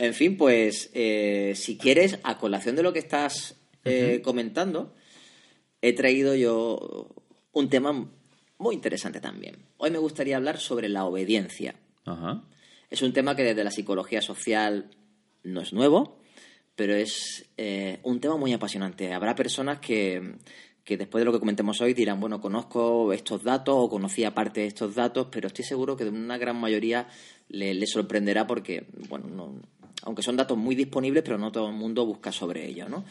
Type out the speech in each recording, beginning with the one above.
En fin, pues eh, si quieres, a colación de lo que estás eh, comentando, he traído yo un tema muy interesante también. Hoy me gustaría hablar sobre la obediencia. Es un tema que desde la psicología social no es nuevo, pero es eh, un tema muy apasionante. Habrá personas que, que después de lo que comentemos hoy dirán, bueno, conozco estos datos o conocía parte de estos datos, pero estoy seguro que de una gran mayoría le, le sorprenderá porque, bueno, no, aunque son datos muy disponibles, pero no todo el mundo busca sobre ello, ¿no?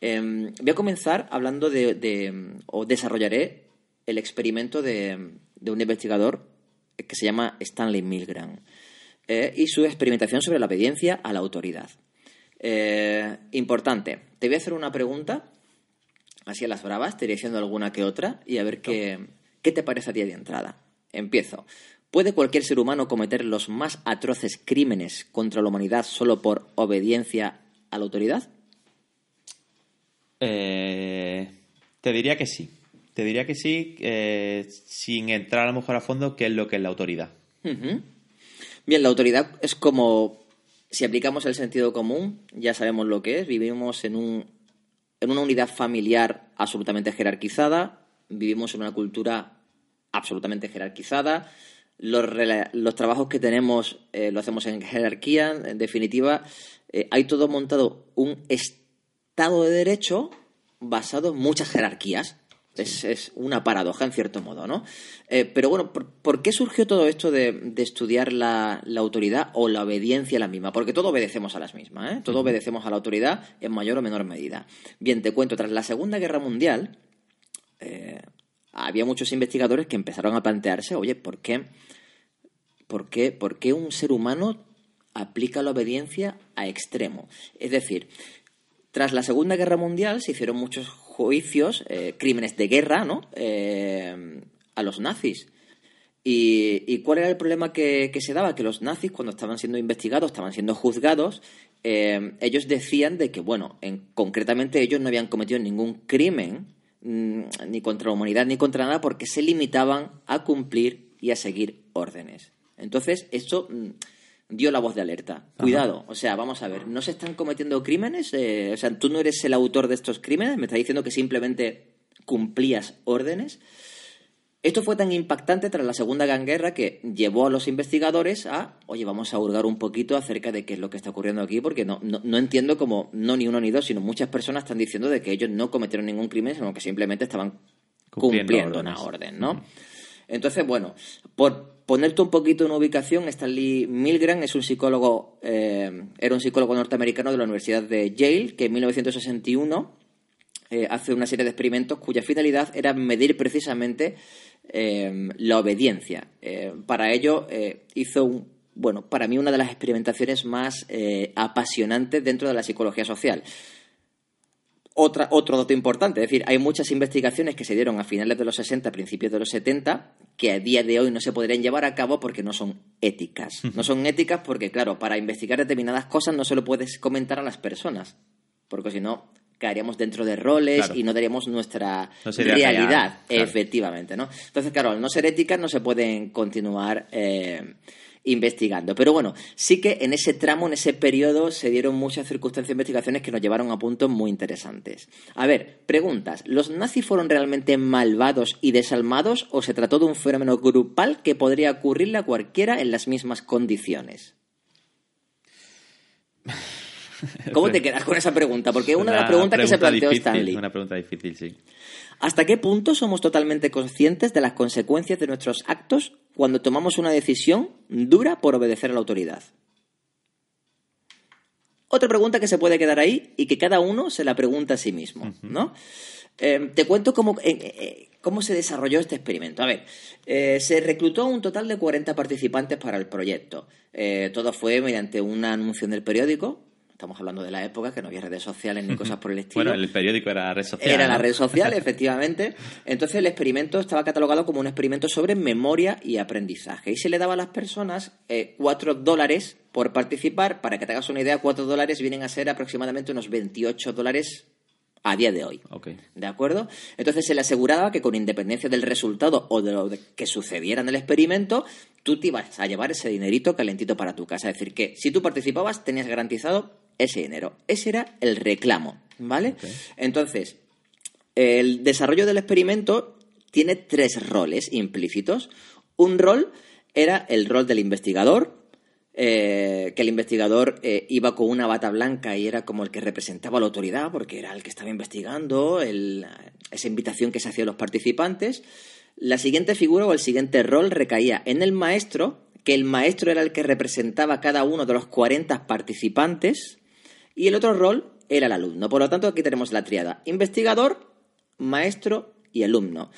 Em, voy a comenzar hablando de, o desarrollaré el experimento de, de un investigador que se llama Stanley Milgram eh, y su experimentación sobre la obediencia a la autoridad. Eh, importante, te voy a hacer una pregunta, así a las bravas, te iré diciendo alguna que otra y a ver qué, qué te parece a ti de entrada. Empiezo. ¿Puede cualquier ser humano cometer los más atroces crímenes contra la humanidad solo por obediencia a la autoridad? Eh, te diría que sí. Te diría que sí, eh, sin entrar a lo mejor a fondo, qué es lo que es la autoridad. Bien, la autoridad es como, si aplicamos el sentido común, ya sabemos lo que es, vivimos en, un, en una unidad familiar absolutamente jerarquizada, vivimos en una cultura absolutamente jerarquizada, los, los trabajos que tenemos eh, lo hacemos en jerarquía, en definitiva, eh, hay todo montado un Estado de Derecho basado en muchas jerarquías. Es, es una paradoja, en cierto modo, ¿no? Eh, pero bueno, ¿por, por qué surgió todo esto de, de estudiar la, la autoridad o la obediencia a la misma? Porque todo obedecemos a las mismas, ¿eh? Todo obedecemos a la autoridad en mayor o menor medida. Bien, te cuento, tras la Segunda Guerra Mundial, eh, había muchos investigadores que empezaron a plantearse, oye, ¿por qué, por qué, por qué un ser humano aplica la obediencia a extremo? Es decir, tras la Segunda Guerra Mundial se hicieron muchos juicios, eh, crímenes de guerra, ¿no? Eh, a los nazis. Y, cuál era el problema que, se daba? Que los nazis, cuando estaban siendo investigados, estaban siendo juzgados, eh, ellos decían de que, bueno, en, concretamente ellos no habían cometido ningún crimen, ni contra la humanidad, ni contra nada, porque se limitaban a cumplir y a seguir órdenes. Entonces, esto mm, dio la voz de alerta. Cuidado, o sea, vamos a ver, ¿no se están cometiendo crímenes? Eh, o sea, tú no eres el autor de estos crímenes, me estás diciendo que simplemente cumplías órdenes. Esto fue tan impactante tras la Segunda Gran Guerra que llevó a los investigadores a, oye, vamos a hurgar un poquito acerca de qué es lo que está ocurriendo aquí, porque no, no, no entiendo cómo, no ni uno ni dos, sino muchas personas están diciendo de que ellos no cometieron ningún crimen, sino que simplemente estaban Cumpliendo cumpliendo, una orden, ¿no? Entonces, bueno, por ponerte un poquito en ubicación, Stanley Milgram es un psicólogo, eh, era un psicólogo norteamericano de la Universidad de Yale, que en 1961 eh, hace una serie de experimentos cuya finalidad era medir precisamente eh, la obediencia. Eh, para ello eh, hizo un, bueno, para mí una de las experimentaciones más apasionantes dentro de la psicología social. Otra, otro dato importante, es decir, hay muchas investigaciones que se dieron a finales de los 60, principios de los 70, que a día de hoy no se podrían llevar a cabo porque no son éticas. No son éticas porque, claro, para investigar determinadas cosas no se lo puedes comentar a las personas, porque si no caeríamos dentro de roles Claro. y no daríamos nuestra No realidad, real, efectivamente, ¿no? Entonces, claro, al no ser éticas no se pueden continuar eh, investigando. Pero bueno, sí que en ese tramo, en ese periodo, se dieron muchas circunstancias e investigaciones que nos llevaron a puntos muy interesantes. A ver, preguntas. ¿Los nazis fueron realmente malvados y desalmados o se trató de un fenómeno grupal que podría ocurrirle a cualquiera en las mismas condiciones? ¿Cómo te quedas con esa pregunta? Porque es una, de las preguntas que se planteó difícil, Stanley. Una pregunta difícil, sí. ¿Hasta qué punto somos totalmente conscientes de las consecuencias de nuestros actos cuando tomamos una decisión dura por obedecer a la autoridad? Otra pregunta que se puede quedar ahí y que cada uno se la pregunta a sí mismo, ¿no? Eh, te cuento cómo, eh, eh, cómo se desarrolló este experimento. A ver, se reclutó un total de 40 participantes para el proyecto. Todo fue mediante un anuncio en el periódico. Estamos hablando de la época que no había redes sociales ni cosas por el estilo. Bueno, el periódico era la red social. Era la red social, efectivamente. Entonces el experimento estaba catalogado como un experimento sobre memoria y aprendizaje. Y se le daba a las personas eh, cuatro dólares por participar. Para que te hagas una idea, cuatro dólares vienen a ser aproximadamente unos 28 dólares a día de hoy. Ok. ¿De acuerdo? Entonces se le aseguraba que con independencia del resultado o de lo que sucediera en el experimento, tú te ibas a llevar ese dinerito calentito para tu casa. Es decir, que si tú participabas tenías garantizado ese dinero. Ese era el reclamo, ¿vale? Entonces, el desarrollo del experimento tiene tres roles implícitos. Un rol era el rol del investigador, eh, que el investigador eh, iba con una bata blanca y era como el que representaba a la autoridad, porque era el que estaba investigando, el- esa invitación que se hacía a los participantes. La siguiente figura o el siguiente rol recaía en el maestro, que el maestro era el que representaba a cada uno de los 40 participantes, y el otro rol era el alumno. Por lo tanto, aquí tenemos la triada investigador, maestro y alumno.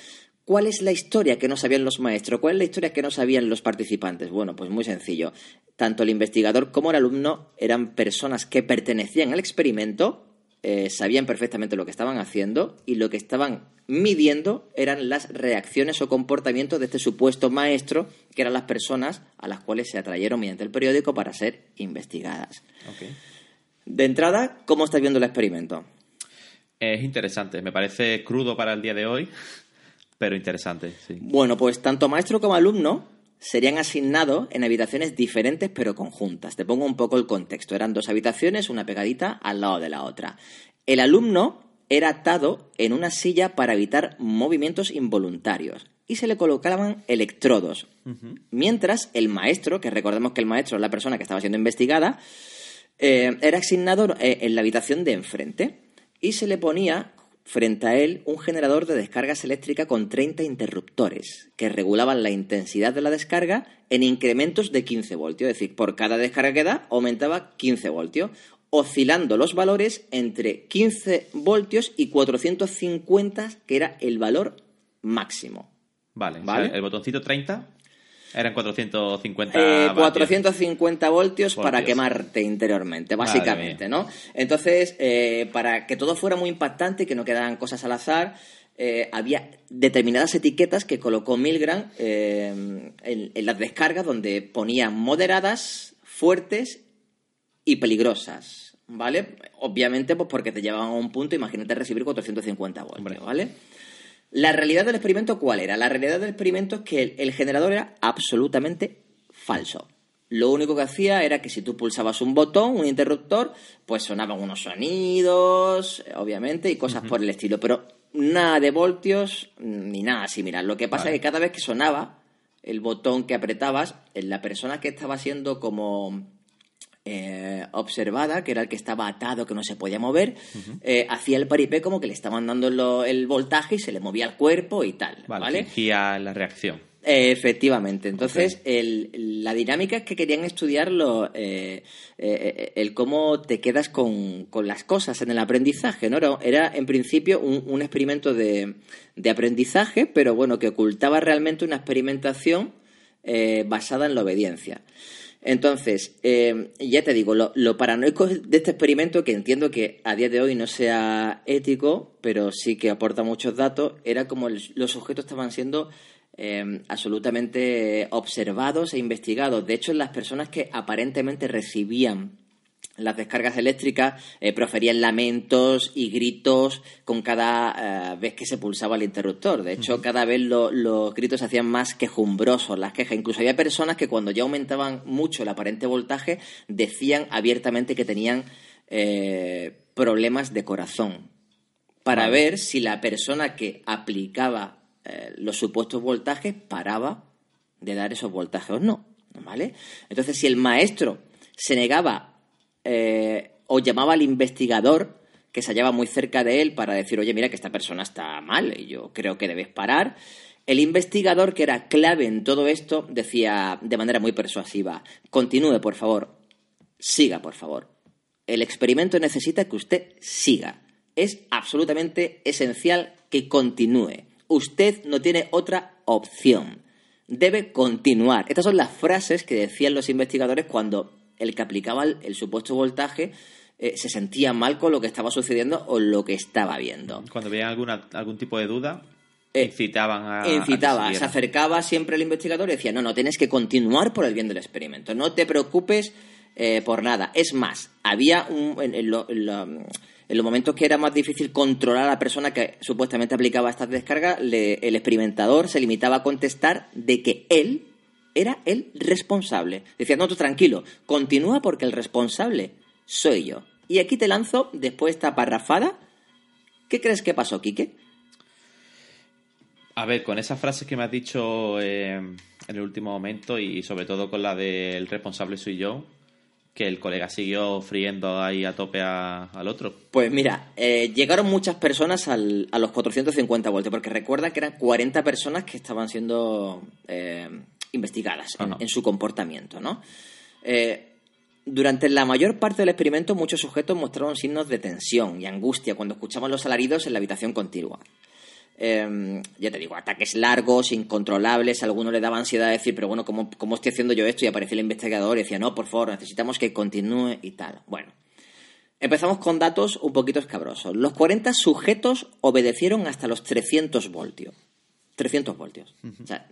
¿Cuál es la historia que no sabían los maestros? ¿Cuál es la historia que no sabían los participantes? Bueno, pues muy sencillo. Tanto el investigador como el alumno eran personas que pertenecían al experimento, eh, sabían perfectamente lo que estaban haciendo y lo que estaban midiendo eran las reacciones o comportamientos de este supuesto maestro, que eran las personas a las cuales se atrayeron mediante el periódico para ser investigadas. De entrada, ¿cómo estás viendo el experimento? Es interesante. Me parece crudo para el día de hoy, pero interesante, sí. Bueno, pues tanto maestro como alumno serían asignados en habitaciones diferentes pero conjuntas. Te pongo un poco el contexto. Eran dos habitaciones, una pegadita al lado de la otra. El alumno era atado en una silla para evitar movimientos involuntarios y se le colocaban electrodos. Mientras el maestro, que recordemos que el maestro es la persona que estaba siendo investigada, eh, era asignado eh, en la habitación de enfrente y se le ponía frente a él un generador de descargas eléctricas con 30 interruptores que regulaban la intensidad de la descarga en incrementos de 15 voltios. Es decir, por cada descarga que da aumentaba 15 voltios, oscilando los valores entre 15 voltios y 450, que era el valor máximo. Vale. o Vale. sea, el botoncito 30 eran 450 Eh, vatios. 450 voltios, para quemarte interiormente, básicamente, ¿no? Entonces, eh, para que todo fuera muy impactante y que no quedaran cosas al azar, eh, había determinadas etiquetas que colocó Milgram eh, en, en las descargas donde ponía moderadas, fuertes y peligrosas, ¿vale? Obviamente, pues porque te llevaban a un punto, imagínate recibir 450 voltios, Hombre. La realidad del experimento, ¿cuál era? La realidad del experimento es que el, el generador era absolutamente falso. Lo único que hacía era que si tú pulsabas un botón, un interruptor, pues sonaban unos sonidos, obviamente, y cosas por el estilo. Pero nada de voltios ni nada similar. Lo que pasa Vale. es que cada vez que sonaba el botón que apretabas, la persona que estaba siendo como eh, observada, que era el que estaba atado, que no se podía mover, eh, hacía el paripé como que le estaban dando lo- el voltaje y se le movía el cuerpo y tal, Vale, ¿vale? fingía la reacción. Eh, efectivamente. Entonces, el- la dinámica es que querían estudiar lo, eh, eh, el cómo te quedas con, con las cosas en el aprendizaje, ¿no? Era, era, en principio un, un experimento de, de aprendizaje, pero bueno, que ocultaba realmente una experimentación eh, basada en la obediencia. Entonces, eh, ya te digo, lo, lo paranoico de este experimento, que entiendo que a día de hoy no sea ético, pero sí que aporta muchos datos, era como los sujetos estaban siendo eh, absolutamente observados e investigados. De hecho, las personas que aparentemente recibían las descargas eléctricas eh, proferían lamentos y gritos con cada eh, vez que se pulsaba el interruptor. De hecho, cada vez lo- los gritos se hacían más quejumbrosos, las quejas. Incluso había personas que cuando ya aumentaban mucho el aparente voltaje decían abiertamente que tenían eh, problemas de corazón para Vale. ver si la persona que aplicaba los supuestos voltajes paraba de dar esos voltajes o no, ¿vale? Entonces, si el maestro se negaba eh, o llamaba al investigador que se hallaba muy cerca de él para decir, oye, mira que esta persona está mal y yo creo que debes parar, el investigador, que era clave en todo esto, decía de manera muy persuasiva, continúe, por favor, siga, por favor. El experimento necesita que usted siga. Es absolutamente esencial que continúe. Usted no tiene otra opción. Debe continuar. Estas son las frases que decían los investigadores cuando el que aplicaba el, el supuesto voltaje eh, se sentía mal con lo que estaba sucediendo o lo que estaba viendo. Cuando veían alguna, algún tipo de duda, Eh, incitaban a. incitaba, se acercaba siempre el investigador y decía, no, no, tienes que continuar por el bien del experimento, no te preocupes eh, por nada. Es más, había un, en, en lo- en lo- En los momentos que era más difícil controlar a la persona que supuestamente aplicaba estas descargas, le- el experimentador se limitaba a contestar de que él era el responsable. Decía, no, tú tranquilo, continúa porque el responsable soy yo. Y aquí te lanzo, después de esta parrafada, ¿qué crees que pasó, Quique? A ver, con esas frases que me has dicho eh, en el último momento y sobre todo con la del responsable soy yo, que el colega siguió friendo ahí a tope a- al otro. Pues mira, eh, llegaron muchas personas al- a los 450 voltios, porque recuerda que eran 40 personas que estaban siendo eh, investigadas en, su comportamiento, ¿no? Eh, durante la mayor parte del experimento, muchos sujetos mostraron signos de tensión y angustia cuando escuchaban los alaridos en la habitación contigua. Eh, ya te digo, ataques largos, incontrolables, a alguno le daba ansiedad de decir, pero bueno, ¿cómo, ¿cómo estoy haciendo yo esto? Y aparecía el investigador y decía, no, por favor, necesitamos que continúe y tal. Bueno, Empezamos con datos un poquito escabrosos. Los 40 sujetos obedecieron hasta los 300 voltios. 300 voltios. O sea,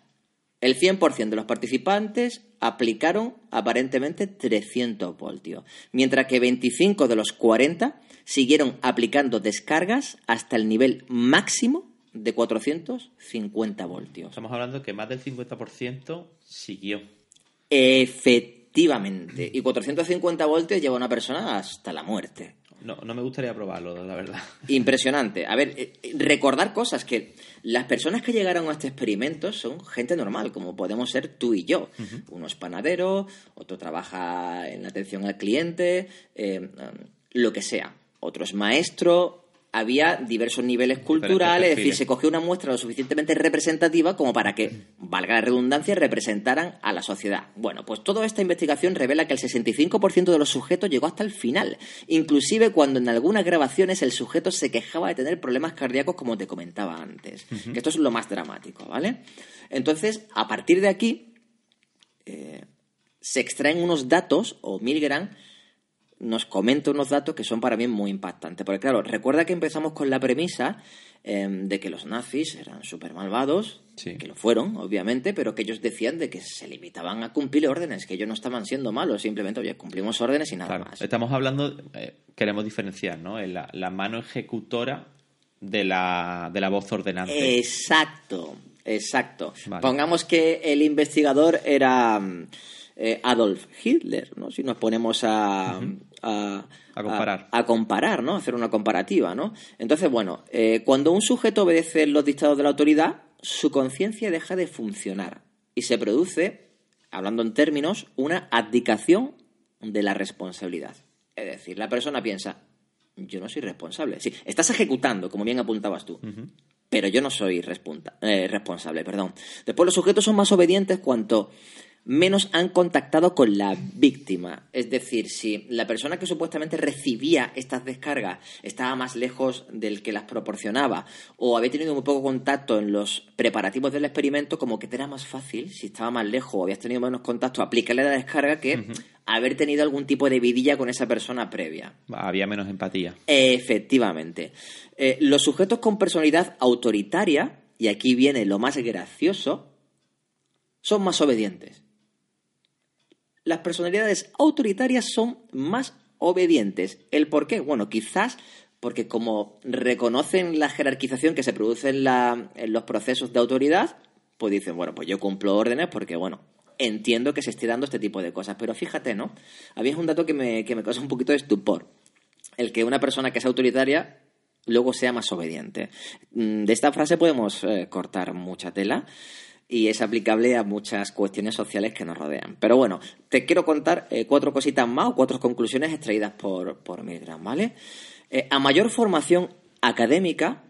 el 100% de los participantes aplicaron aparentemente 300 voltios, mientras que 25 de los 40 siguieron aplicando descargas hasta el nivel máximo de 450 voltios. Estamos hablando que más del 50% siguió. Efectivamente. Y 450 voltios lleva a una persona hasta la muerte. No, no me gustaría probarlo, la verdad. Impresionante. A ver, eh, eh, recordar cosas que las personas que llegaron a este experimento son gente normal, como podemos ser tú y yo. Uno es panadero, otro trabaja en la atención al cliente, eh, lo que sea. Otro es maestro. Había diversos niveles culturales, es decir, se cogió una muestra lo suficientemente representativa como para que, valga la redundancia, representaran a la sociedad. Bueno, pues toda esta investigación revela que el 65% de los sujetos llegó hasta el final, inclusive cuando en algunas grabaciones el sujeto se quejaba de tener problemas cardíacos, como te comentaba antes. Que esto es lo más dramático, ¿vale? Entonces, a partir de aquí, eh, se extraen unos datos, o Milgram nos comenta unos datos que son para mí muy impactantes. Porque claro, recuerda que empezamos con la premisa eh, de que los nazis eran súper malvados, Sí. que lo fueron, obviamente, pero que ellos decían de que se limitaban a cumplir órdenes, que ellos no estaban siendo malos, simplemente, oye, cumplimos órdenes y nada Claro, más. estamos hablando, eh, queremos diferenciar, ¿no? La, la mano ejecutora de la, de la voz ordenante. Exacto, exacto. Vale. Pongamos que el investigador era mm, eh, Adolf Hitler, ¿no? Si nos ponemos a, a, A comparar. A, a comparar, ¿no? Hacer una comparativa, ¿no? Entonces, bueno, eh, cuando un sujeto obedece los dictados de la autoridad, su conciencia deja de funcionar y se produce, hablando en términos, una abdicación de la responsabilidad. Es decir, la persona piensa, yo no soy responsable. Sí, estás ejecutando, como bien apuntabas tú pero yo no soy eh, responsable, perdón. Después los sujetos son más obedientes cuanto menos han contactado con la víctima. Es decir, si la persona que supuestamente recibía estas descargas estaba más lejos del que las proporcionaba o había tenido muy poco contacto en los preparativos del experimento, como que te era más fácil, si estaba más lejos o habías tenido menos contacto, aplicarle la descarga que haber tenido algún tipo de vidilla con esa persona previa. Había menos empatía. Efectivamente. Eh, los sujetos con personalidad autoritaria, y aquí viene lo más gracioso, son más obedientes. Las personalidades autoritarias son más obedientes. ¿El por qué? Bueno, quizás porque como reconocen la jerarquización que se produce en, la- en los procesos de autoridad, pues dicen, bueno, pues yo cumplo órdenes porque, bueno, entiendo que se esté dando este tipo de cosas. Pero fíjate, ¿no? Había un dato que me, que me causa un poquito de estupor el que una persona que es autoritaria luego sea más obediente. Mm, De esta frase podemos eh, cortar mucha tela y es aplicable a muchas cuestiones sociales que nos rodean. Pero bueno, te quiero contar eh, cuatro cositas más o cuatro conclusiones extraídas por, por Milgram, ¿vale? Eh, a mayor formación académica,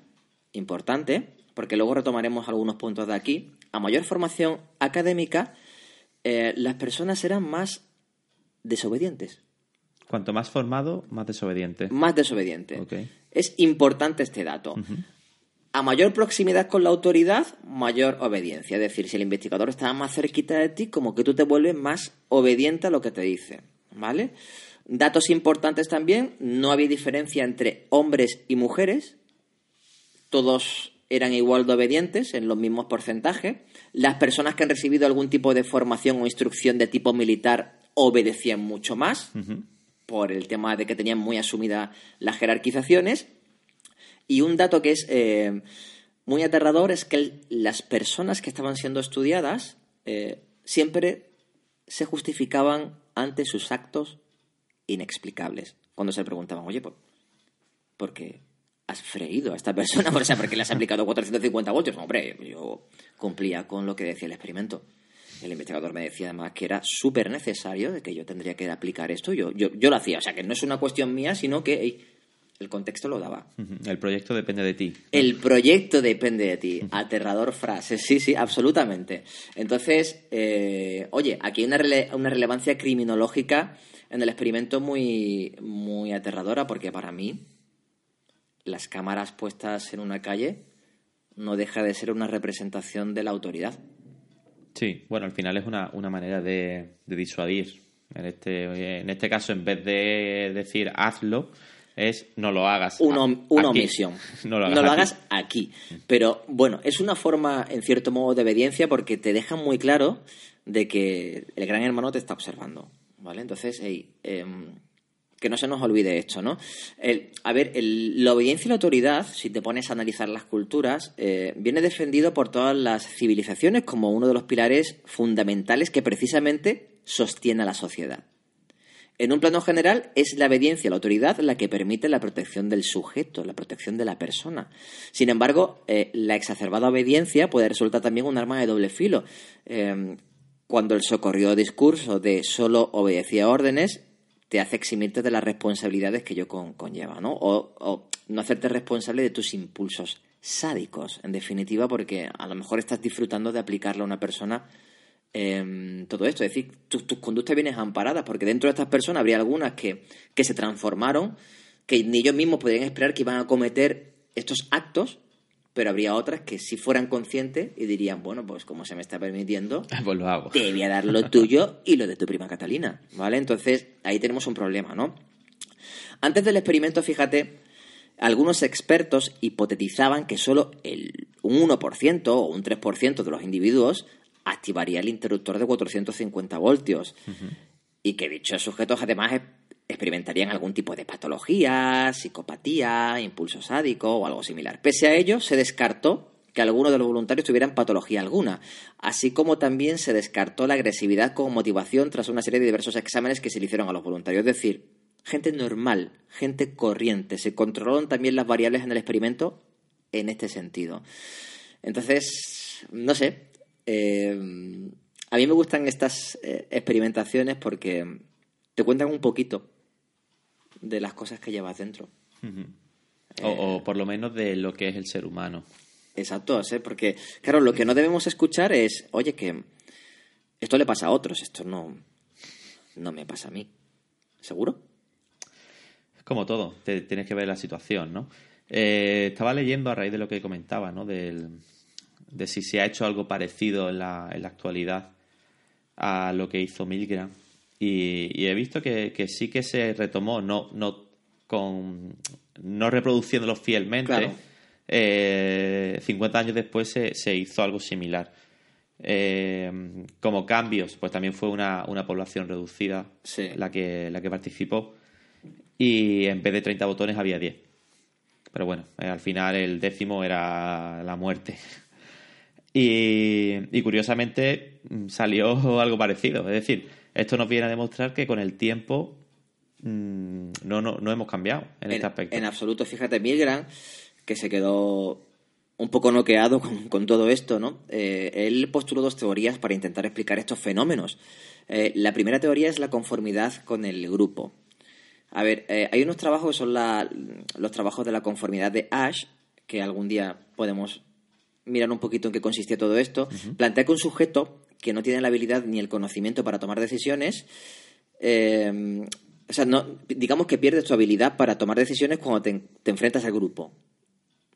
importante, porque luego retomaremos algunos puntos de aquí, a mayor formación académica, eh, las personas serán más desobedientes. Cuanto más formado, más desobediente. más desobediente. Es importante este dato. A mayor proximidad con la autoridad, mayor obediencia. Es decir, si el investigador está más cerquita de ti, como que tú te vuelves más obediente a lo que te dice. ¿Vale? Datos importantes también, no había diferencia entre hombres y mujeres. Todos eran igual de obedientes en los mismos porcentajes. Las personas que han recibido algún tipo de formación o instrucción de tipo militar obedecían mucho más. por el tema de que tenían muy asumidas las jerarquizaciones. Y un dato que es eh, muy aterrador es que las personas que estaban siendo estudiadas eh, siempre se justificaban ante sus actos inexplicables. Cuando se preguntaban, oye, ¿por, qué has freído a esta persona? O sea, ¿por qué le has aplicado 450 voltios? hombre, yo cumplía con lo que decía el experimento. El investigador me decía además que era súper necesario de que yo tendría que aplicar esto. Yo, yo, yo lo hacía. O sea, que no es una cuestión mía, sino que el contexto lo daba. El proyecto depende de ti. El proyecto depende de ti. Aterrador frase. Sí, sí, absolutamente. Entonces, eh, oye, aquí hay una, una relevancia criminológica en el experimento muy, muy aterradora, porque para mí las cámaras puestas en una calle no deja de ser una representación de la autoridad. Sí, bueno, al final es una, manera de, disuadir. En este, en este caso, en vez de decir hazlo, es no lo hagas. Una, omisión. No lo hagas, aquí. Pero bueno, es una forma, en cierto modo, de obediencia porque te deja muy claro de que el gran hermano te está observando. ¿Vale? Entonces, hey, em, que no se nos olvide esto, ¿no? a ver, la obediencia y la autoridad, si te pones a analizar las culturas, eh, viene defendido por todas las civilizaciones como uno de los pilares fundamentales que precisamente sostiene a la sociedad. En un plano general, es la obediencia a la autoridad la que permite la protección del sujeto, la protección de la persona. Sin embargo, eh, la exacerbada obediencia puede resultar también un arma de doble filo. Eh, cuando el socorrido discurso de solo obedecía órdenes te hace eximirte de las responsabilidades que yo conlleva, ¿no? O, no hacerte responsable de tus impulsos sádicos, en definitiva, porque a lo mejor estás disfrutando de aplicarle a una persona em, todo esto. Es decir, tus, conductas vienen amparadas, porque dentro de estas personas habría algunas que, que se transformaron, que ni ellos mismos podían esperar que iban a cometer estos actos, pero habría otras que si fueran conscientes y dirían, bueno, pues como se me está permitiendo, pues lo hago. te voy a dar lo tuyo y lo de tu prima Catalina, ¿vale? Entonces ahí tenemos un problema, ¿no? Antes del experimento, fíjate, algunos expertos hipotetizaban que solo el, un 1% o un 3% de los individuos activaría el interruptor de 450 voltios. Y que dichos sujetos además experimentarían algún tipo de patología, psicopatía, impulso sádico o algo similar. Pese a ello, se descartó que algunos de los voluntarios tuvieran patología alguna, así como también se descartó la agresividad como motivación tras una serie de diversos exámenes que se le hicieron a los voluntarios. Es decir, gente normal, gente corriente. Se controlaron también las variables en el experimento en este sentido. Entonces, no sé. Eh, a mí me gustan estas eh, experimentaciones porque te cuentan un poquito de las cosas que llevas dentro. o, por lo menos de lo que es el ser humano. Exacto, ¿eh? porque, claro, lo que no debemos escuchar es, oye, que esto le pasa a otros, esto no, no me pasa a mí. ¿Seguro? Como todo, te, tienes que ver la situación, ¿no? Eh, estaba leyendo a raíz de lo que comentaba, ¿no? De si se ha hecho algo parecido en la, en la actualidad a lo que hizo Milgram y, he visto que, sí que se retomó, no, no, con, no reproduciéndolo fielmente. 50 eh, años después se, hizo algo similar. Eh, como cambios, pues también fue una, población reducida la, que, la que participó. Y en vez de 30 botones había 10. Pero bueno, eh, al final el décimo era la muerte. Y, y, curiosamente salió algo parecido. Es decir, esto nos viene a demostrar que con el tiempo mm, no, no, hemos cambiado en, este aspecto. En absoluto, fíjate, Milgram, que se quedó un poco noqueado con, todo esto, ¿no? Eh, él postuló dos teorías para intentar explicar estos fenómenos. Eh, la primera teoría es la conformidad con el grupo. A ver, eh, hay unos trabajos que son los trabajos de la conformidad de Ash, que algún día podemos mirar un poquito en qué consistía todo esto. Plantea que un sujeto que no tienen la habilidad ni el conocimiento para tomar decisiones, eh, o sea, no, digamos que pierdes tu habilidad para tomar decisiones cuando te, enfrentas al grupo.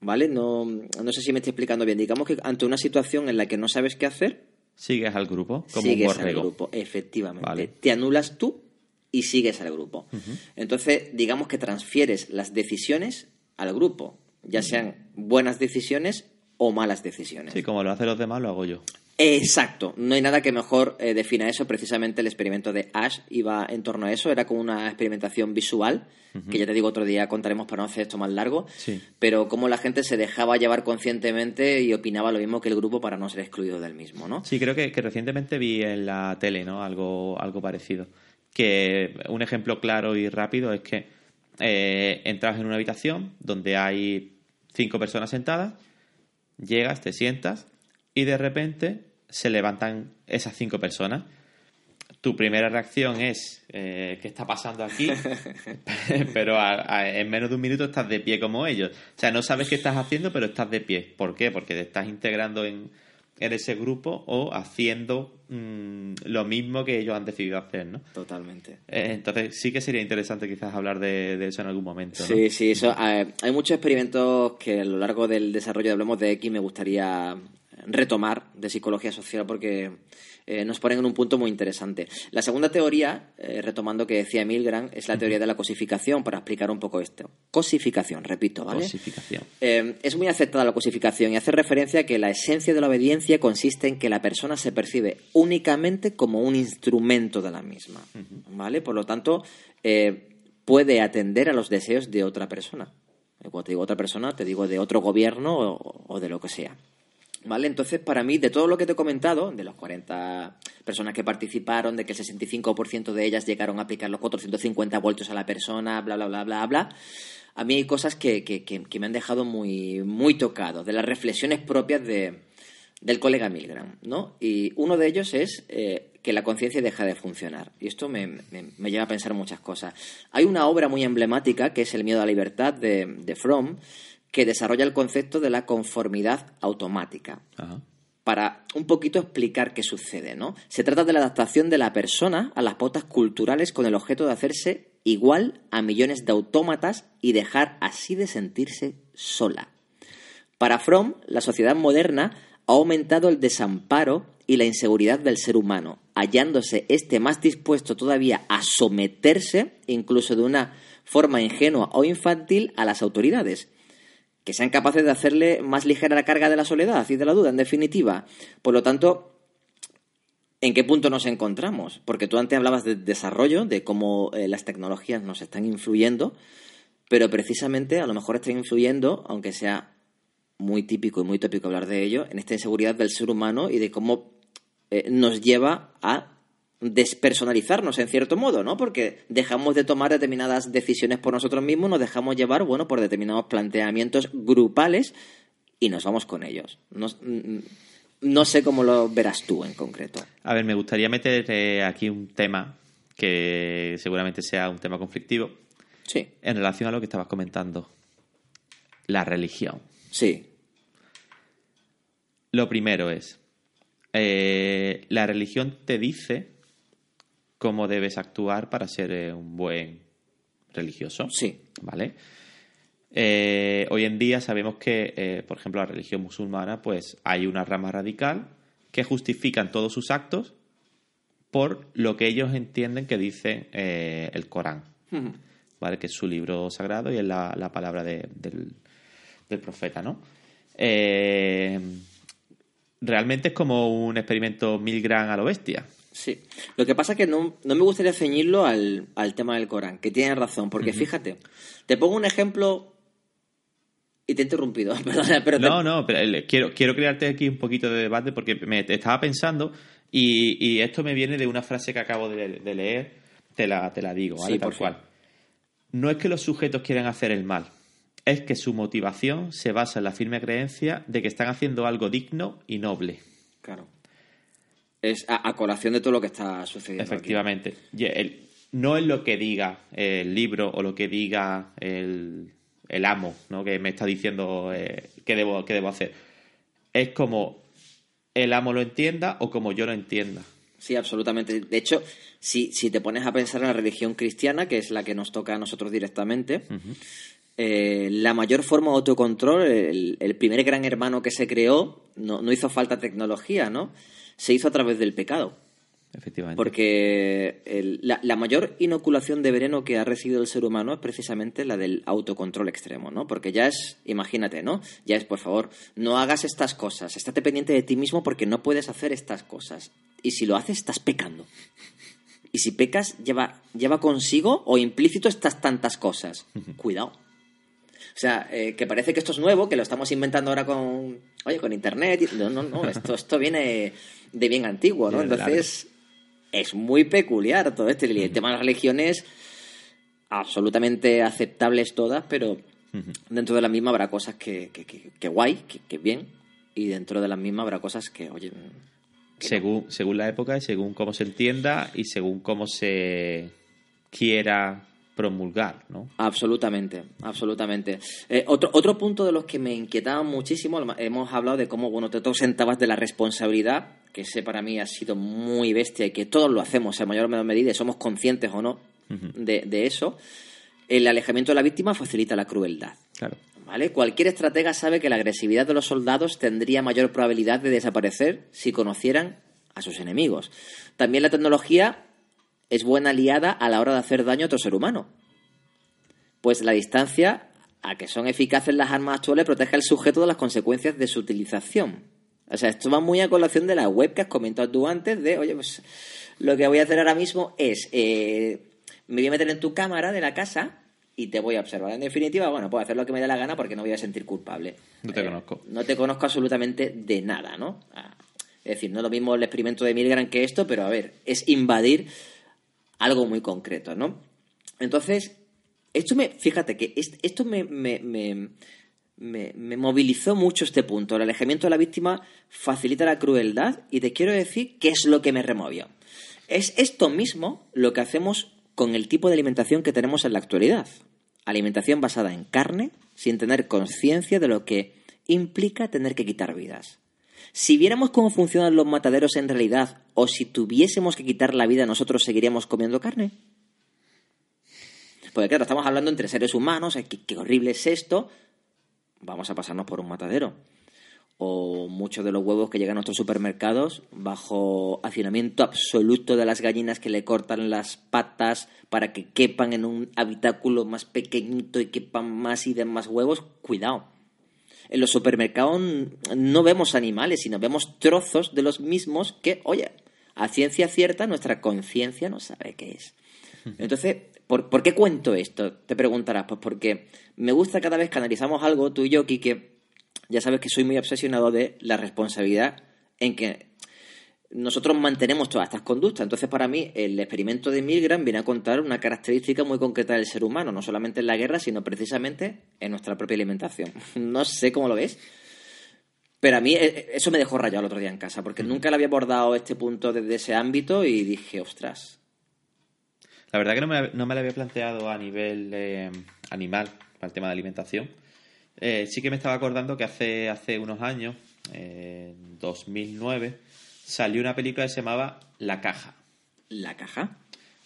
¿Vale? No, no, sé si me estoy explicando bien. Digamos que ante una situación en la que no sabes qué hacer. Sigues al grupo, como sigues un al grupo, efectivamente. Te anulas tú y sigues al grupo. Entonces, digamos que transfieres las decisiones al grupo, ya sean buenas decisiones o malas decisiones. Sí, como lo hacen los demás, lo hago yo. Exacto, no hay nada que mejor eh, defina eso. Precisamente el experimento de Ash iba en torno a eso, era como una experimentación visual, que ya te digo otro día contaremos para no hacer esto más largo, Sí. pero cómo la gente se dejaba llevar conscientemente y opinaba lo mismo que el grupo para no ser excluido del mismo, ¿no? Sí, creo que, que recientemente vi en la tele, ¿no? Algo, algo parecido. Que un ejemplo claro y rápido es que eh, entras en una habitación donde hay cinco personas sentadas, llegas, te sientas y de repente se levantan esas cinco personas. Tu primera reacción es eh, ¿qué está pasando aquí? pero a- a- en menos de un minuto estás de pie como ellos. O sea, no sabes qué estás haciendo, pero estás de pie. ¿Por qué? Porque te estás integrando en, en ese grupo o haciendo mm, lo mismo que ellos han decidido hacer, ¿no? Totalmente. Eh, entonces sí que sería interesante quizás hablar de, de eso en algún momento, ¿no? Sí, sí, eso. eh, hay muchos experimentos que a lo largo del desarrollo de Hablemos de X me gustaría retomar de psicología social porque eh, nos ponen en un punto muy interesante. La segunda teoría, eh, retomando que decía Milgram, es la teoría de la cosificación para explicar un poco esto. Cosificación, repito, ¿vale? Cosificación. Eh, es muy aceptada la cosificación y hace referencia a que la esencia de la obediencia consiste en que la persona se percibe únicamente como un instrumento de la misma, ¿vale? Por lo tanto, puede atender a los deseos de otra persona. Cuando te digo otra persona, te digo de otro gobierno o, o de lo que sea. ¿Vale? Entonces, para mí, de todo lo que te he comentado, de las 40 personas que participaron, de que el 65% de ellas llegaron a aplicar los 450 voltios a la persona, bla, bla, bla, bla, bla, a mí hay cosas que, que- que- me han dejado muy, muy tocado, de las reflexiones propias de, del colega Milgram, ¿no? Y uno de ellos es eh, que la conciencia deja de funcionar. Y esto me, me- me lleva a pensar muchas cosas. Hay una obra muy emblemática que es El miedo a la libertad de, de Fromm, que desarrolla el concepto de la conformidad automática Ajá. para un poquito explicar qué sucede, ¿no? Se trata de la adaptación de la persona a las pautas culturales con el objeto de hacerse igual a millones de autómatas y dejar así de sentirse sola. Para Fromm, la sociedad moderna ha aumentado el desamparo y la inseguridad del ser humano, hallándose este más dispuesto todavía a someterse, incluso de una forma ingenua o infantil, a las autoridades que sean capaces de hacerle más ligera la carga de la soledad y de la duda, en definitiva. Por lo tanto, ¿en qué punto nos encontramos? Porque tú antes hablabas de desarrollo, de cómo eh, las tecnologías nos están influyendo, pero precisamente a lo mejor están influyendo, aunque sea muy típico y muy tópico hablar de ello, en esta inseguridad del ser humano y de cómo eh, nos lleva a despersonalizarnos en cierto modo, ¿no? Porque dejamos de tomar determinadas decisiones por nosotros mismos, nos dejamos llevar, bueno, por determinados planteamientos grupales y nos vamos con ellos. No, no sé cómo lo verás tú en concreto. A ver, me gustaría meter eh, aquí un tema que seguramente sea un tema conflictivo Sí, en relación a lo que estabas comentando. La religión. sí, Lo primero es, eh, la religión te dice cómo debes actuar para ser eh, un buen religioso. sí, ¿Vale? Eh, hoy en día sabemos que, eh, por ejemplo, la religión musulmana, pues hay una rama radical que justifican todos sus actos por lo que ellos entienden que dice eh, el Corán. ¿vale? Que es su libro sagrado y es la, la palabra de- del, del profeta, ¿no? Realmente es como un experimento Milgram a lo bestia. Sí. Lo que pasa es que no, no me gustaría ceñirlo al, al tema del Corán, que tienes razón, porque fíjate, te pongo un ejemplo y te he interrumpido, perdona, pero te- No, no, pero el- quiero, quiero crearte aquí un poquito de debate porque me estaba pensando y, y esto me viene de una frase que acabo de, de leer, te la, te la digo, ¿vale? Sí, Tal por cual. No es que los sujetos quieran hacer el mal, es que su motivación se basa en la firme creencia de que están haciendo algo digno y noble. Claro. Es a, a colación de todo lo que está sucediendo. Efectivamente. El- no es lo que diga el libro o lo que diga el, el amo, ¿no? Que me está diciendo eh, qué, debo, qué debo hacer. Es como el amo lo entienda o como yo lo entienda. Sí, absolutamente. De hecho, si, si te pones a pensar en la religión cristiana, que es la que nos toca a nosotros directamente, eh, la mayor forma de autocontrol, el, el primer gran hermano que se creó, no, no hizo falta tecnología, ¿no? Se hizo a través del pecado. Efectivamente. Porque el- la, la mayor inoculación de veneno que ha recibido el ser humano es precisamente la del autocontrol extremo, ¿no? Porque ya es, imagínate, ¿no? Ya es, por favor, no hagas estas cosas, estate pendiente de ti mismo porque no puedes hacer estas cosas. Y si lo haces, estás pecando. Y si pecas, lleva, lleva consigo o implícito estas tantas cosas. Cuidado. O sea, eh, que parece que esto es nuevo, que lo estamos inventando ahora con, oye, con internet. y- No, no, no, esto, esto viene de bien antiguo, ¿no? Entonces, es muy peculiar todo esto. Y el tema de las religiones, absolutamente aceptables todas, pero dentro de la misma habrá cosas que, que, que, que guay, que, bien, y dentro de la misma habrá cosas que, oye, según, según la época y según cómo se entienda y según cómo se quiera promulgar, ¿no? Absolutamente, absolutamente. Eh, otro, otro punto de los que me inquietaba muchísimo, hemos hablado de cómo, bueno, te sentabas de la responsabilidad, que ese para mí ha sido muy bestia y que todos lo hacemos en mayor o menor medida, y somos conscientes o no de, de eso. El alejamiento de la víctima facilita la crueldad. Claro. ¿Vale? Cualquier estratega sabe que la agresividad de los soldados tendría mayor probabilidad de desaparecer si conocieran a sus enemigos. También la tecnología es buena aliada a la hora de hacer daño a otro ser humano. Pues la distancia a que son eficaces las armas actuales protege al sujeto de las consecuencias de su utilización. O sea, esto va muy a colación de la web que has comentado tú antes, de, oye, pues lo que voy a hacer ahora mismo es, eh, me voy a meter en tu cámara de la casa y te voy a observar. En definitiva, bueno, puedo hacer lo que me dé la gana porque no voy a sentir culpable. No te Eh, conozco. No te conozco absolutamente de nada, ¿no? Ah, Es decir, no es lo mismo el experimento de Milgram que esto, pero a ver, es invadir algo muy concreto, ¿no? Entonces, esto me, fíjate que est- esto me, me, me, me- me movilizó mucho este punto. El alejamiento de la víctima facilita la crueldad y te quiero decir qué es lo que me removió. Es esto mismo lo que hacemos con el tipo de alimentación que tenemos en la actualidad. Alimentación basada en carne, sin tener conciencia de lo que implica tener que quitar vidas. Si viéramos cómo funcionan los mataderos en realidad, o si tuviésemos que quitar la vida, nosotros seguiríamos comiendo carne. Porque claro, estamos hablando entre seres humanos, qué, qué horrible es esto. Vamos a pasarnos por un matadero. O muchos de los huevos que llegan a nuestros supermercados bajo hacinamiento absoluto de las gallinas que le cortan las patas para que quepan en un habitáculo más pequeñito y quepan más y den más huevos. Cuidado. En los supermercados no vemos animales, sino vemos trozos de los mismos que, oye, a ciencia cierta nuestra conciencia no sabe qué es. Entonces, ¿por, por qué cuento esto? Te preguntarás. Pues porque me gusta cada vez que analizamos algo, tú y yo, que ya sabes que soy muy obsesionado de la responsabilidad en que nosotros mantenemos todas estas conductas. Entonces, para mí, el experimento de Milgram viene a contar una característica muy concreta del ser humano, no solamente en la guerra, sino precisamente en nuestra propia alimentación. No sé cómo lo ves, pero a mí eh, eso me dejó rayado el otro día en casa, porque nunca le había abordado este punto desde ese ámbito y dije, ostras, La verdad que no me, no me lo había planteado a nivel eh, animal, para el tema de alimentación. Eh, sí que me estaba acordando que hace, hace unos años, eh, en 2009, salió una película que se llamaba La Caja. ¿la caja?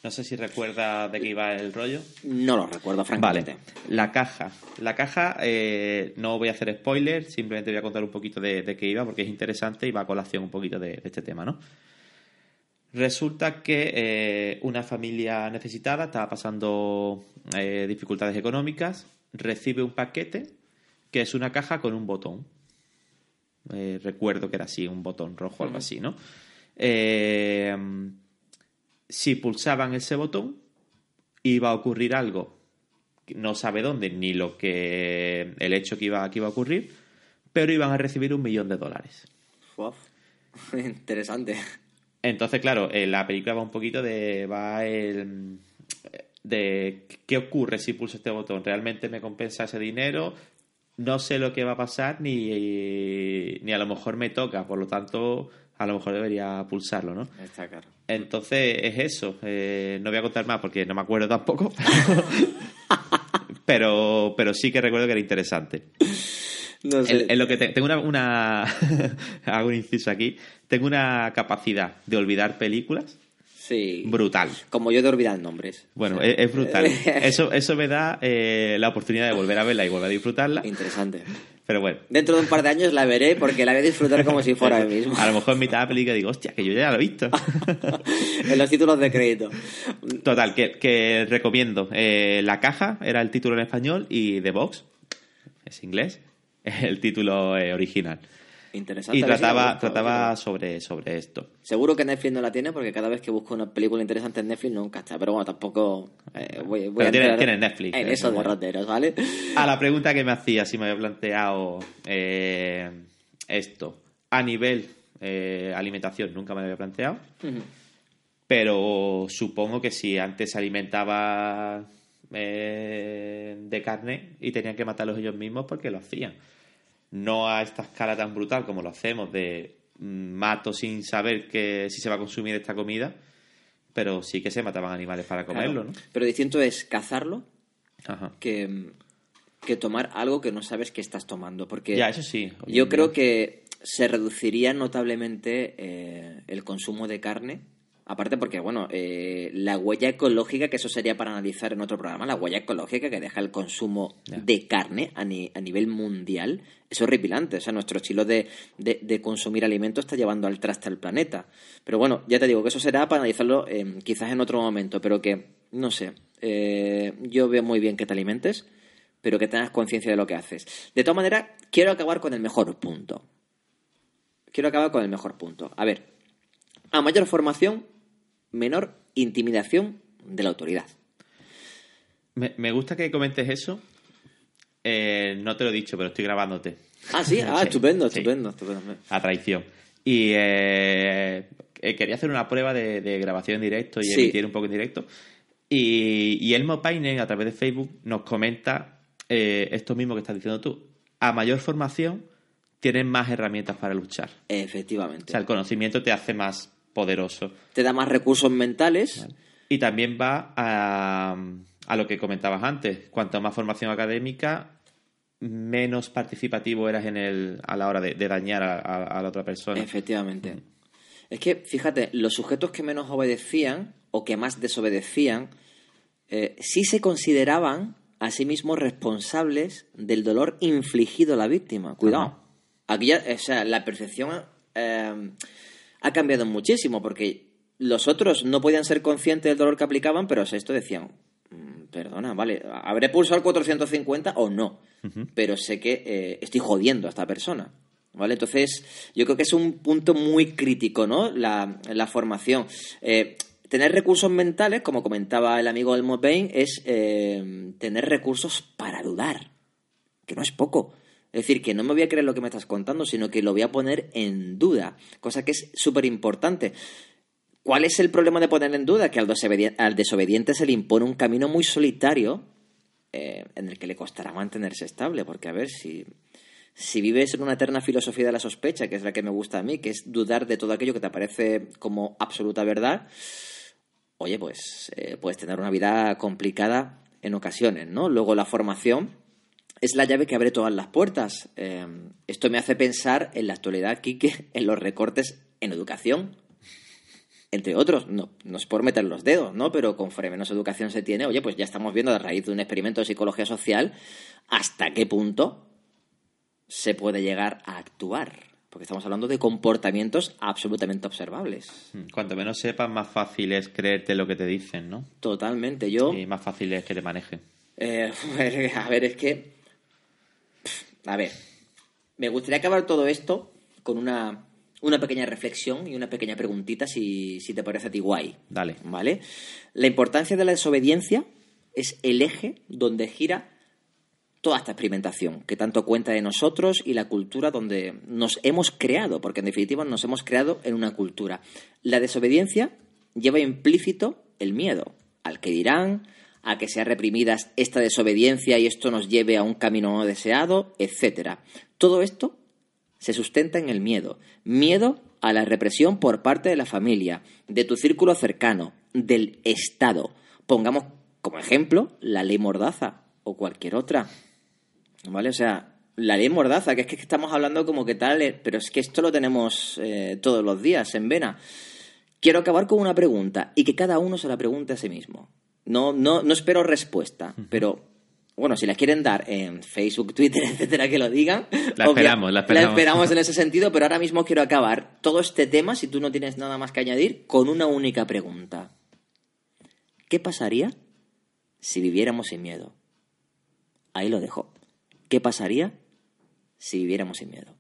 No sé si recuerda de qué iba el rollo. No lo recuerdo, francamente. Vale, la caja. La caja, eh, no voy a hacer spoiler, simplemente voy a contar un poquito de, de qué iba porque es interesante y va a colación un poquito de, de este tema, ¿no? Resulta que eh, una familia necesitada estaba pasando eh, dificultades económicas, recibe un paquete que es una caja con un botón. Eh, recuerdo que era así, un botón rojo o algo así, ¿no? Eh, si pulsaban ese botón, iba a ocurrir algo. No sabe dónde ni lo que. el hecho que iba, que iba a ocurrir, pero iban a recibir un millón de dólares. Interesante. Entonces, claro, eh, la película va un poquito de. va el. de qué ocurre si pulso este botón. ¿Realmente me compensa ese dinero? No sé lo que va a pasar, ni, ni a lo mejor me toca, por lo tanto, a lo mejor debería pulsarlo, ¿no? Está claro. Entonces es eso. Eh, no voy a contar más porque no me acuerdo tampoco. pero, pero sí que recuerdo que era interesante. No sé. En, en lo que te- tengo una, una hago un inciso aquí. Tengo una capacidad de olvidar películas Sí. brutal. Como yo de olvidar nombres. Bueno, es, es brutal. Eso, eso me da eh, la oportunidad de volver a verla y volver a disfrutarla. Interesante. Pero bueno, Dentro de un par de años la veré porque la voy a disfrutar como si fuera el mismo. a lo mejor en mitad de la película digo, hostia, que yo ya lo he visto. en los títulos de crédito. Total, que, que recomiendo. Eh, la caja era el título en español y The Box, es inglés, es el título eh, original. Interesante. Y trataba, trataba sobre, sobre esto. Seguro que Netflix no la tiene porque cada vez que busco una película interesante en Netflix nunca está. Pero bueno, tampoco eh, voy, voy Pero a tiene- tiene Netflix, En eh, esos derroteros, ¿vale? A la pregunta que me hacía, si me había planteado eh, esto, a nivel eh, alimentación, nunca me lo había planteado. Pero supongo que si antes se alimentaba eh, de carne y tenían que matarlos ellos mismos porque lo hacían. No a esta escala tan brutal como lo hacemos de mm, mato sin saber que si se va a consumir esta comida, pero sí que se mataban animales para comerlo, Claro. ¿no? Pero distinto es cazarlo Ajá. que, que tomar algo que no sabes que estás tomando. Porque Ya, eso sí. Hoy yo creo que se reduciría notablemente eh, el consumo de carne. Aparte porque, bueno, eh, la huella ecológica, que eso sería para analizar en otro programa, la huella ecológica que deja el consumo de carne a, ni- a nivel mundial, es horripilante. O sea, nuestro estilo de, de- de consumir alimentos está llevando al traste al planeta. Pero bueno, ya te digo que eso será para analizarlo eh, quizás en otro momento, pero que, no sé, eh, yo veo muy bien que te alimentes, pero que tengas conciencia de lo que haces. De todas maneras, quiero acabar con el mejor punto. Quiero acabar con el mejor punto. A ver, a mayor formación, menor intimidación de la autoridad. Me, me gusta que comentes eso. Eh, no te lo he dicho, pero estoy grabándote. Ah, sí, ah, estupendo, sí. estupendo, estupendo. A traición. Y eh, eh, quería hacer una prueba de, de grabación en directo y Sí. emitir un poco en directo. Y, y Elmo Painen, a través de Facebook, nos comenta eh, esto mismo que estás diciendo tú. A mayor formación, tienen más herramientas para luchar. Efectivamente. O sea, el conocimiento te hace más poderoso. Te da más recursos mentales. Y también va a, a lo que comentabas antes. Cuanto más formación académica, menos participativo eras en el, a la hora de, de dañar a, a- a la otra persona. Efectivamente. Es que, fíjate, los sujetos que menos obedecían o que más desobedecían, eh, sí se consideraban a sí mismos responsables del dolor infligido a la víctima. Cuidado. Ajá. Aquí ya, o sea, la percepción eh, ha cambiado muchísimo porque los otros no podían ser conscientes del dolor que aplicaban, pero esto decían, "Mm, perdona, vale, ¿habré pulsado el 450 o no? Pero sé que eh, estoy jodiendo a esta persona. ¿Vale? Entonces, yo creo que es un punto muy crítico, ¿no? La, la formación. Eh, tener recursos mentales, como comentaba el amigo Elmo Bain, es eh, tener recursos para dudar, que no es poco. Es decir, que no me voy a creer lo que me estás contando, sino que lo voy a poner en duda, cosa que es súper importante. ¿Cuál es el problema de poner en duda? Que al desobedi- al desobediente se le impone un camino muy solitario eh, en el que le costará mantenerse estable, porque a ver si, si vives en una eterna filosofía de la sospecha, que es la que me gusta a mí, que es dudar de todo aquello que te parece como absoluta verdad, oye, pues eh, puedes tener una vida complicada en ocasiones, ¿no? Luego la formación es la llave que abre todas las puertas. Eh, esto me hace pensar en la actualidad, Quique, en los recortes en educación, entre otros, no, no es por meter los dedos, ¿no? Pero conforme menos educación se tiene, oye, pues ya estamos viendo a raíz de un experimento de psicología social hasta qué punto se puede llegar a actuar. Porque estamos hablando de comportamientos absolutamente observables. Mm, Cuanto menos sepas, más fácil es creerte lo que te dicen, ¿no? Totalmente. Yo, Y más fácil es que te manejen. eh, a ver, es que... A ver, me gustaría acabar todo esto con una, una pequeña reflexión y una pequeña preguntita, si, si te parece a ti guay. Dale. ¿Vale? La importancia de la desobediencia es el eje donde gira toda esta experimentación que tanto cuenta de nosotros y la cultura donde nos hemos creado, porque en definitiva nos hemos creado en una cultura. La desobediencia lleva implícito el miedo al que dirán, a que sea reprimida esta desobediencia y esto nos lleve a un camino no deseado, etcétera. Todo esto se sustenta en el miedo. Miedo a la represión por parte de la familia, de tu círculo cercano, del Estado. Pongamos como ejemplo la ley Mordaza o cualquier otra. ¿Vale? O sea, la ley Mordaza, que es que estamos hablando como que tal, eh, pero es que esto lo tenemos eh, todos los días en vena. quiero acabar con una pregunta y que cada uno se la pregunte a sí mismo. No, no, no espero respuesta, pero bueno, si la quieren dar en Facebook, Twitter, etcétera, que lo digan. La esperamos, la esperamos. La esperamos en ese sentido, pero ahora mismo quiero acabar todo este tema, si tú no tienes nada más que añadir, con una única pregunta. ¿Qué pasaría si viviéramos sin miedo? Ahí lo dejo. ¿Qué pasaría si viviéramos sin miedo?